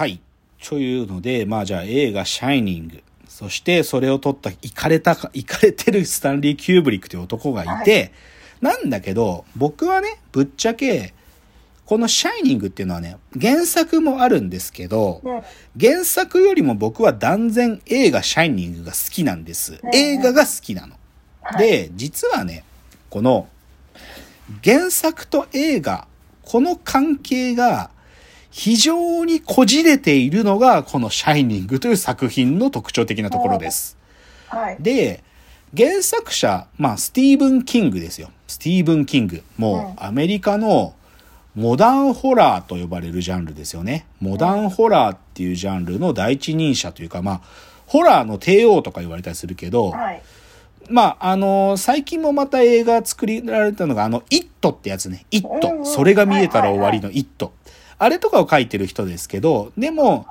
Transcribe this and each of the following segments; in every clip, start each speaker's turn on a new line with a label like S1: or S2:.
S1: はい。というので、まあじゃあ映画シャイニング。そしてそれを撮った、イかれたか、イかれてるスタンリー・キューブリックという男がいて、なんだけど、僕はね、ぶっちゃけ、このシャイニングっていうのはね、原作もあるんですけど、
S2: ね
S1: 原作よりも僕は断然映画シャイニングが好きなんです。映画が好きなの。で、実はね、この原作と映画、この関係が非常にこじれているのがこのシャイニングという作品の特徴的なところです。
S2: はい。
S1: で、原作者、まあ、スティーブン・キングですよ。スティーブン・キング。もう、アメリカのモダンホラーと呼ばれるジャンルですよね。モダンホラーっていうジャンルの第一人者というか、まあ、ホラーの帝王とか言われたりするけど、
S2: はい。
S1: まあ、あの最近もまた映画作られたのが、あの、イットってやつね。イット。それが見えたら終わりのイット。あれとかを書いてる人ですけど、でも、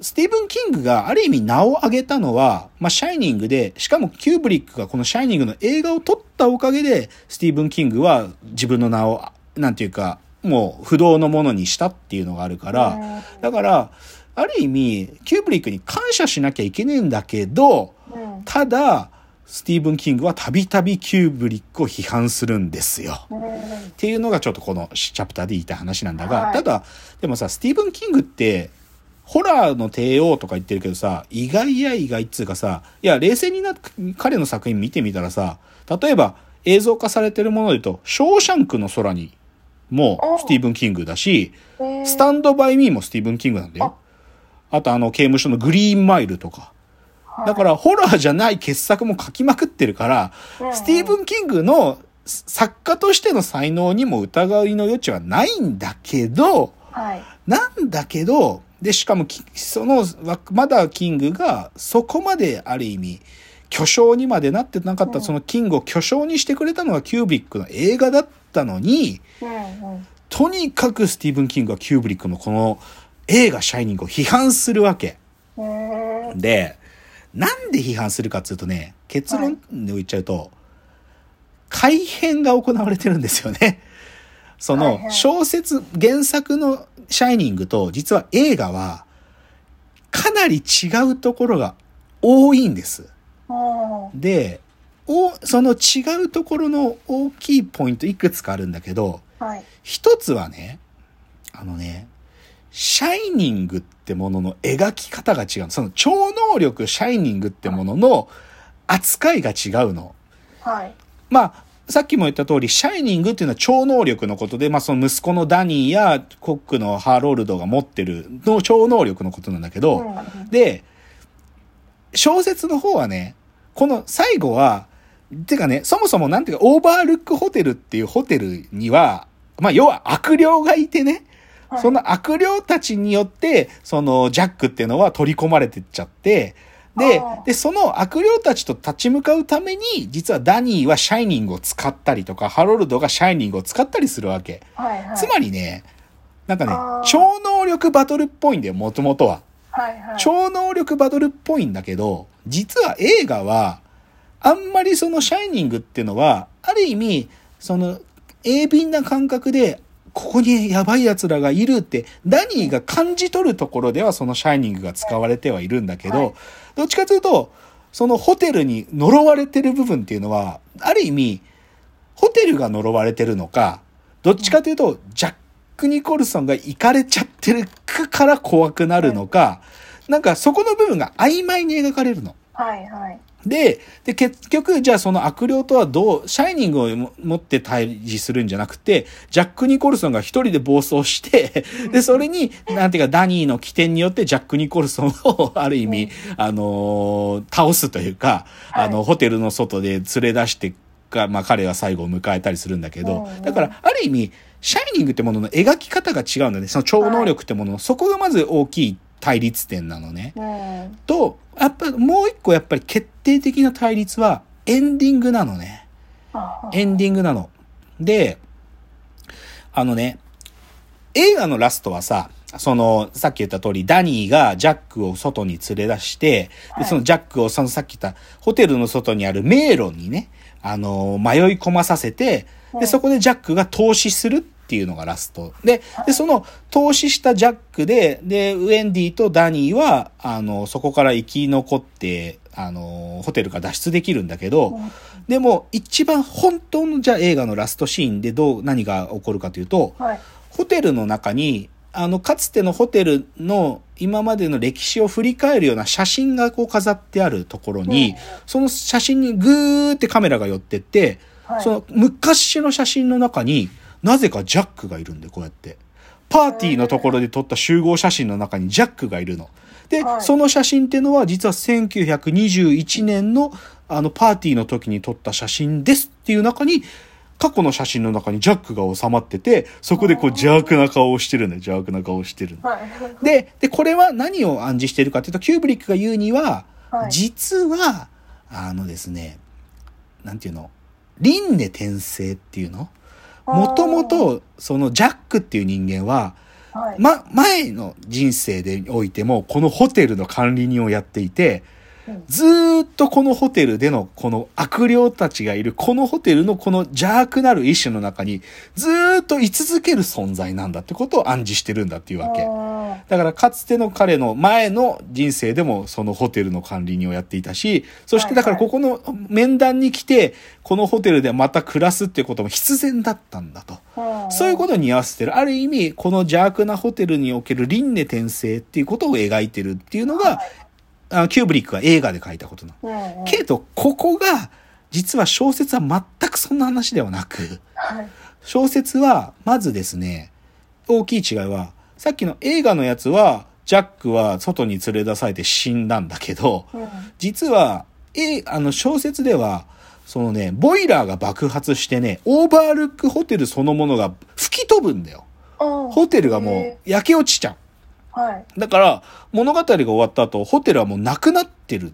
S1: スティーブン・キングがある意味名を上げたのは、まあ、シャイニングで、しかもキューブリックがこのシャイニングの映画を撮ったおかげで、スティーブン・キングは自分の名を、なんていうか、もう不動のものにしたっていうのがあるから、だから、ある意味、キューブリックに感謝しなきゃいけねえんだけど、
S2: うん。
S1: ただ、スティーブン・キングはたびたびキューブリックを批判するんですよ。
S2: うん。
S1: っていうのがちょっとこのチャプターで言いたい話なんだが、
S2: はい
S1: ただ、でもさ、スティーブン・キングって、ホラーの帝王とか言ってるけどさ、意外や意外っつうかさ、いや、冷静にな、彼の作品見てみたらさ、例えば映像化されてるもので言うと、ショーシャンクの空にも
S2: お
S1: スティーブン・キングだし、
S2: えー
S1: スタンド・バイ・ミーもスティーブン・キングなんだよ。あとあの刑務所のグリーンマイルとか。だからホラーじゃない傑作も書きまくってるから、
S2: うん
S1: スティーブン・キングの作家としての才能にも疑いの余地はないんだけど、
S2: はい。
S1: なんだけど、で、しかもき、その、わまだキングがそこまである意味、巨匠にまでなってなかった、そのキングを巨匠にしてくれたのがキューブリックの映画だったのに。とにかくスティーブン・キングはキューブリックのこの映画シャイニングを批判するわけ。
S2: えー
S1: で、なんで批判するかっていうとね、結論で言っちゃうと、改編が行われてるんですよね。その
S2: はいはい
S1: 小説、原作のシャイニングと実は映画はかなり違うところが多いんです。で、おその違うところの大きいポイントいくつかあるんだけど、
S2: はい。
S1: 一つはね、あのね、シャイニングってものの描き方が違う。その超能力シャイニングってものの扱いが違うの。
S2: はい。
S1: まあ、さっきも言った通り、シャイニングっていうのは超能力のことで、まあその息子のダニーやコックのハロルドが持ってるの超能力のことなんだけど、
S2: うん
S1: で、小説の方はね、この最後は、てかね、そもそもなんていうか、オーバールックホテルっていうホテルには、まあ要は悪霊がいてね、
S2: はい
S1: その悪霊たちによって、そのジャックっていうのは取り込まれてっちゃって、でで、その悪霊たちと立ち向かうために、実はダニーはシャイニングを使ったりとか、ハロルドがシャイニングを使ったりするわけ。
S2: はいはい。
S1: つまりね、なんかね超能力バトルっぽいんだよ、もともとは。
S2: はいはい。
S1: 超能力バトルっぽいんだけど、実は映画は、あんまりそのシャイニングっていうのは、ある意味、その、鋭敏な感覚で、ここにやばい奴らがいるって、ダニーが感じ取るところではそのシャイニングが使われてはいるんだけど、
S2: はい
S1: どっちかというと、そのホテルに呪われてる部分っていうのは、ある意味、ホテルが呪われてるのか、どっちかというと、ジャック・ニコルソンが行かれちゃってるから怖くなるのか、なんかそこの部分が曖昧に描かれるの。
S2: はいはい。
S1: で、で、結局、じゃあその悪霊とはどう、シャイニングをも持って対峙するんじゃなくて、ジャック・ニコルソンが一人で暴走して、で、それに、なんていうか、ダニーの起点によってジャック・ニコルソンを、ある意味、あのー倒すというか、あの、
S2: はい
S1: ホテルの外で連れ出してか、まあ彼は最後を迎えたりするんだけどだから、ある意味、シャイニングってものの描き方が違うんだね。その超能力ってものの、そこがまず大きい対立点なのね。
S2: うん。
S1: と、やっぱもう一個やっぱり決定的な対立はエンディングなのね。
S2: あ
S1: エンディングなの。で、あのね、映画のラストはさ、その、さっき言った通り、ダニーがジャックを外に連れ出して、で、
S2: はい
S1: そのジャックをそのさっき言ったホテルの外にある迷路にね、あの、迷い込まさせて、で、
S2: はい
S1: そこでジャックが投資するってっていうのがラスト。で、で、その投資したジャックで、で、ウェンディとダニーは、あの、そこから生き残って、あの、ホテルから脱出できるんだけど、でも、一番本当のじゃあ映画のラストシーンでどう、何が起こるかというと、
S2: はい。
S1: ホテルの中に、あの、かつてのホテルの今までの歴史を振り返るような写真がこう飾ってあるところに、
S2: うん
S1: その写真にグーってカメラが寄ってって、
S2: はい
S1: その昔の写真の中になぜかジャックがいるんで、こうやって。パーティーのところで撮った集合写真の中にジャックがいるの。で、
S2: はい
S1: その写真っていうのは実は1921年のあのパーティーの時に撮った写真ですっていう中に、過去の写真の中にジャックが収まってて、そこでこう邪悪な顔をしてるんだよ。邪悪な顔をしてるの。
S2: はい。
S1: で、で、これは何を暗示してるかっていうと、キューブリックが言うには、
S2: はい
S1: 実は、あのですね、なんていうの、輪廻転生っていうの？もともと、そのジャックっていう人間は、
S2: はい。
S1: ま、前の人生でおいても、このホテルの管理人をやっていて、
S2: うん
S1: ずーっとこのホテルでのこの悪霊たちがいるこのホテルのこの邪悪なる意志の中にずーっと居続ける存在なんだってことを暗示してるんだっていうわけ。
S2: あ
S1: だからかつての彼の前の人生でもそのホテルの管理人をやっていたし、そしてだからここの面談に来て、このホテルでまた暮らすっていうことも必然だったんだと。
S2: ー
S1: そういうことに合わせてる。ある意味、この邪悪なホテルにおける輪廻転生っていうことを描いてるっていうのが、あのキューブリックが映画で書いたことなの。
S2: うんうん
S1: けど、ここが、実は小説は全くそんな話ではなく、
S2: はい。
S1: 小説は、まずですね、大きい違いは、さっきの映画のやつは、ジャックは外に連れ出されて死んだんだけど、
S2: うん
S1: 実は、え、あの小説では、そのね、ボイラーが爆発してね、オーバールックホテルそのものが吹き飛ぶんだよ。ホ
S2: ホ
S1: テルがもう焼け落ちちゃう。
S2: はい。
S1: だから、物語が終わった後、ホテルはもうなくなってる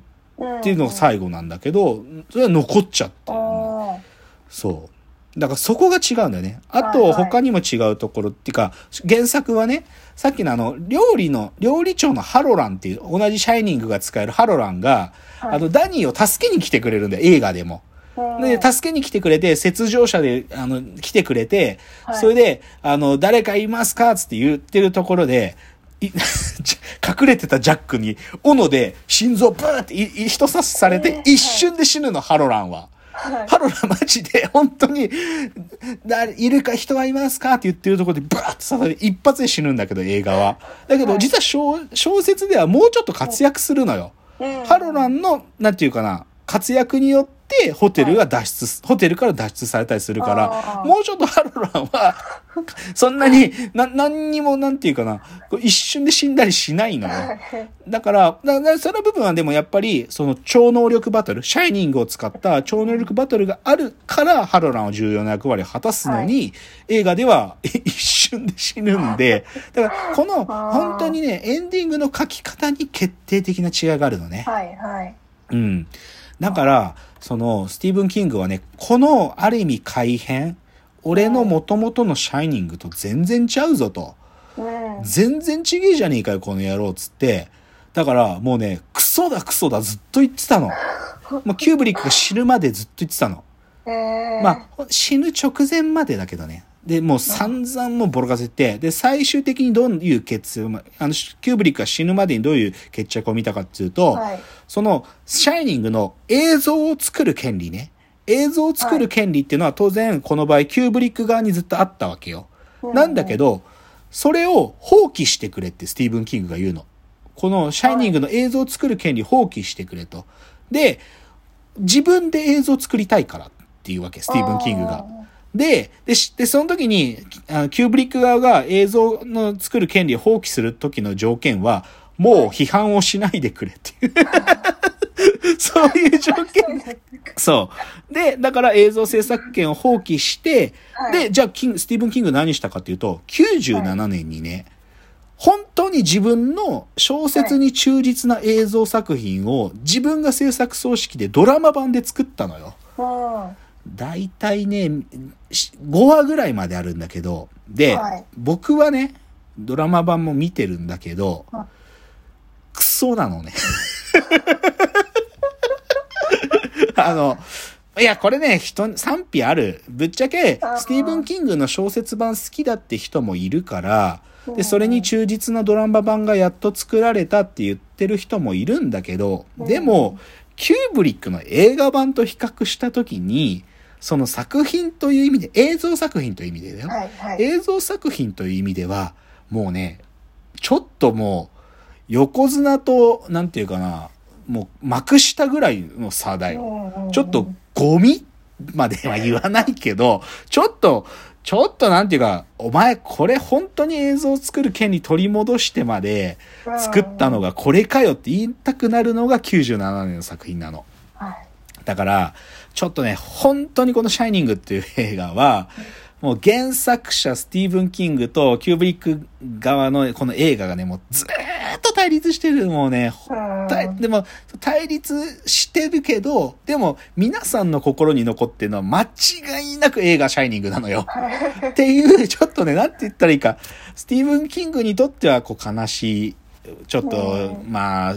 S1: っていうのが最後なんだけど、それは残っちゃってるの
S2: あ
S1: そう。だからそこが違うんだよね。あと、他にも違うところっていうか、原作はね、さっきのあの、料理の、料理長のハロランっていう、同じシャイニングが使えるハロランが、
S2: はい
S1: あの、ダニーを助けに来てくれるんだよ、映画でも。
S2: ー
S1: で、助けに来てくれて、雪上車で、あの、来てくれて、
S2: はい
S1: それで、あの、誰かいますか？つって言ってるところで、い 隠れてたジャックに、斧で心臓ブーって人刺しされて
S2: え、ー
S1: 一瞬で死ぬの、ハロランは。
S2: はい。
S1: ハロランマジで、本当に、だいるか人はいますか？って言ってるところで、ブワーって刺されて、一発で死ぬんだけど、映画は。だけど、
S2: はい
S1: 実は小小説ではもうちょっと活躍するのよ。
S2: うん
S1: ハロランの、なんていうかな、活躍によって、ホテルが脱出す、ホテルから脱出されたりするからもうちょっとハロランは、そんなに、な、何にも、なんていうかな、一瞬で死んだりしないのよ。だから、だからその部分はでもやっぱり、その超能力バトル、シャイニングを使った超能力バトルがあるから、ハロランは重要な役割を果たすのに、映画では 一瞬で死ぬんで、だからこの、本当にね、エンディングの書き方に決定的な違いがあるのね。
S2: はい。はい。
S1: うん。だから、その、スティーブン・キングはね、この、ある意味改変、俺の元々のシャイニングと全然ちゃうぞと。
S2: うん。
S1: 全然ちげえじゃねえかよ、この野郎、つって。だから、もうね、クソだクソだずっと言ってたの。もうキューブリックが死ぬまでずっと言ってたの。
S2: えー、
S1: まあ、死ぬ直前までだけどね。で、もう散々もうボロカス言って、で、最終的にどういう決、あの、キューブリックが死ぬまでにどういう決着を見たかっていうと、
S2: はい。
S1: その、シャイニングの映像を作る権利ね。映像を作る権利っていうのは当然この場合キューブリック側にずっとあったわけよ。なんだけど、それを放棄してくれってスティーブン・キングが言うの。このシャイニングの映像を作る権利放棄してくれと。で、自分で映像を作りたいからっていうわけ、スティーブン・キングが。で、で、しでその時に、あのキューブリック側が映像の作る権利を放棄する時の条件は、もう批判をしないでくれっていう。そういう条件で。そう。で、だから映像制作権を放棄して、
S2: はい
S1: で、じゃあキング、スティーブン・キング何したかっていうと、97年にね、本当に自分の小説に忠実な映像作品を自分が制作総指揮でドラマ版で作ったのよ。
S2: うん。
S1: 大体ね、し5話ぐらいまであるんだけど、で、
S2: はい
S1: 僕はね、ドラマ版も見てるんだけど
S2: うん、
S1: クソなのね。あの、いや、これね、人、賛否ある。ぶっちゃけスティーブン・キングの小説版好きだって人もいるから、で、
S2: うん
S1: それに忠実なドラマ版がやっと作られたって言ってる人もいるんだけど、でも、キューブリックの映画版と比較したときに、その作品という意味で、映像作品という意味でだよ。
S2: はいはい。
S1: 映像作品という意味では、もうね、ちょっともう、横綱と、なんていうかな、もう、幕下ぐらいの差だよ。ちょっと、ゴミまでは言わないけど、ちょっと、ちょっとなんていうか、お前これ本当に映像を作る権利取り戻してまで作ったのがこれかよって言いたくなるのが97年の作品なの。
S2: はい。
S1: だから、ちょっとね、本当にこのシャイニングっていう映画は、もう原作者スティーブン・キングとキューブリック側のこの映画がね、もうずーっと対立してる。もうね、でも対立してるけど、でも皆さんの心に残ってるのは間違いなく映画シャイニングなのよ。っていう、ちょっとね、なんて言ったらいいか、スティーブン・キングにとってはこう悲しい、ちょっと、
S2: うん
S1: まあ、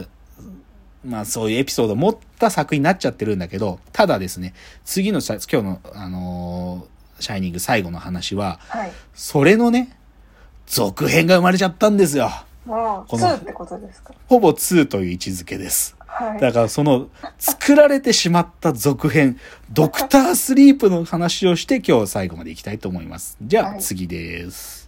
S1: まあそういうエピソードを持った作品になっちゃってるんだけど、ただですね、次のさ今日の、あのーシャイニング最後の話は、
S2: はい。
S1: それのね、続編が生まれちゃったんですよ。
S2: もう、
S1: この
S2: 2ってことですか？
S1: ほぼ2という位置づけです。
S2: はい。
S1: だからその作られてしまった続編、ドクタースリープの話をして今日最後までいきたいと思います。じゃあ
S2: はい
S1: 次です。